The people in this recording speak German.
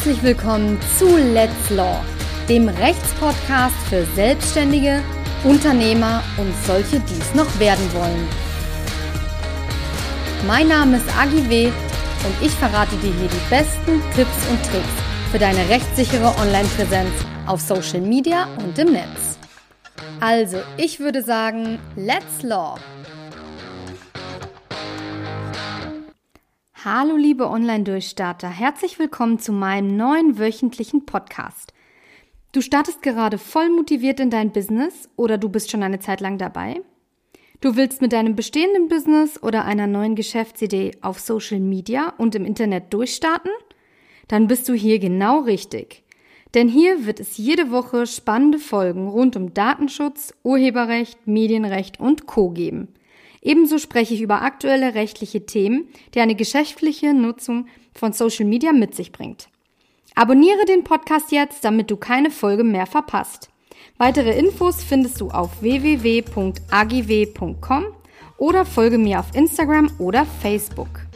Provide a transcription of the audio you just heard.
Herzlich willkommen zu Let's Law, dem Rechtspodcast für Selbstständige, Unternehmer und solche, die es noch werden wollen. Mein Name ist Agi W. und ich verrate dir hier die besten Tipps und Tricks für deine rechtssichere Online-Präsenz auf Social Media und im Netz. Also, ich würde sagen, let's law! Hallo liebe Online-Durchstarter, herzlich willkommen zu meinem neuen wöchentlichen Podcast. Du startest gerade voll motiviert in dein Business oder du bist schon eine Zeit lang dabei? Du willst mit deinem bestehenden Business oder einer neuen Geschäftsidee auf Social Media und im Internet durchstarten? dann bist du hier genau richtig. Denn hier wird es jede Woche spannende Folgen rund um Datenschutz, Urheberrecht, Medienrecht und Co geben. Ebenso spreche ich über aktuelle rechtliche Themen, die eine geschäftliche Nutzung von Social Media mit sich bringt. Abonniere den Podcast jetzt, damit du keine Folge mehr verpasst. Weitere Infos findest du auf www.agw.com oder folge mir auf Instagram oder Facebook.